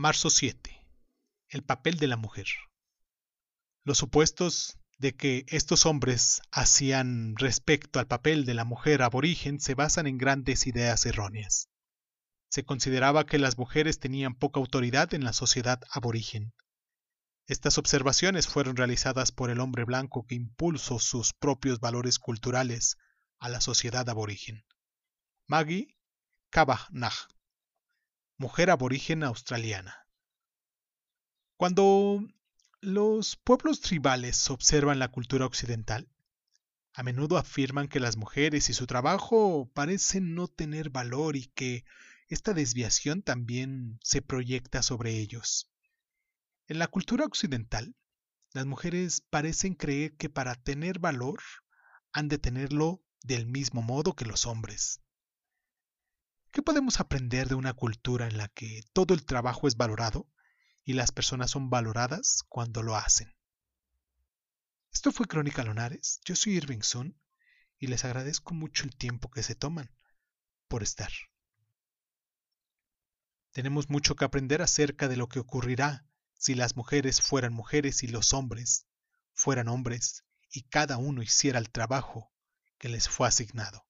Marzo 7. El papel de la mujer. Los supuestos de que estos hombres hacían respecto al papel de la mujer aborigen se basan en grandes ideas erróneas. Se consideraba que las mujeres tenían poca autoridad en la sociedad aborigen. Estas observaciones fueron realizadas por el hombre blanco que impulsó sus propios valores culturales a la sociedad aborigen. Maggie Kavanagh, mujer aborigen australiana. Cuando los pueblos tribales observan la cultura occidental. A menudo afirman que las mujeres y su trabajo parecen no tener valor y que esta desviación también se proyecta sobre ellos. En la cultura occidental, las mujeres parecen creer que para tener valor han de tenerlo del mismo modo que los hombres. ¿Qué podemos aprender de una cultura en la que todo el trabajo es valorado y las personas son valoradas cuando lo hacen. Esto fue Crónica Lonares. Yo soy Irving Sun y les agradezco mucho el tiempo que se toman por estar. Tenemos mucho que aprender acerca de lo que ocurrirá si las mujeres fueran mujeres y los hombres fueran hombres y cada uno hiciera el trabajo que les fue asignado.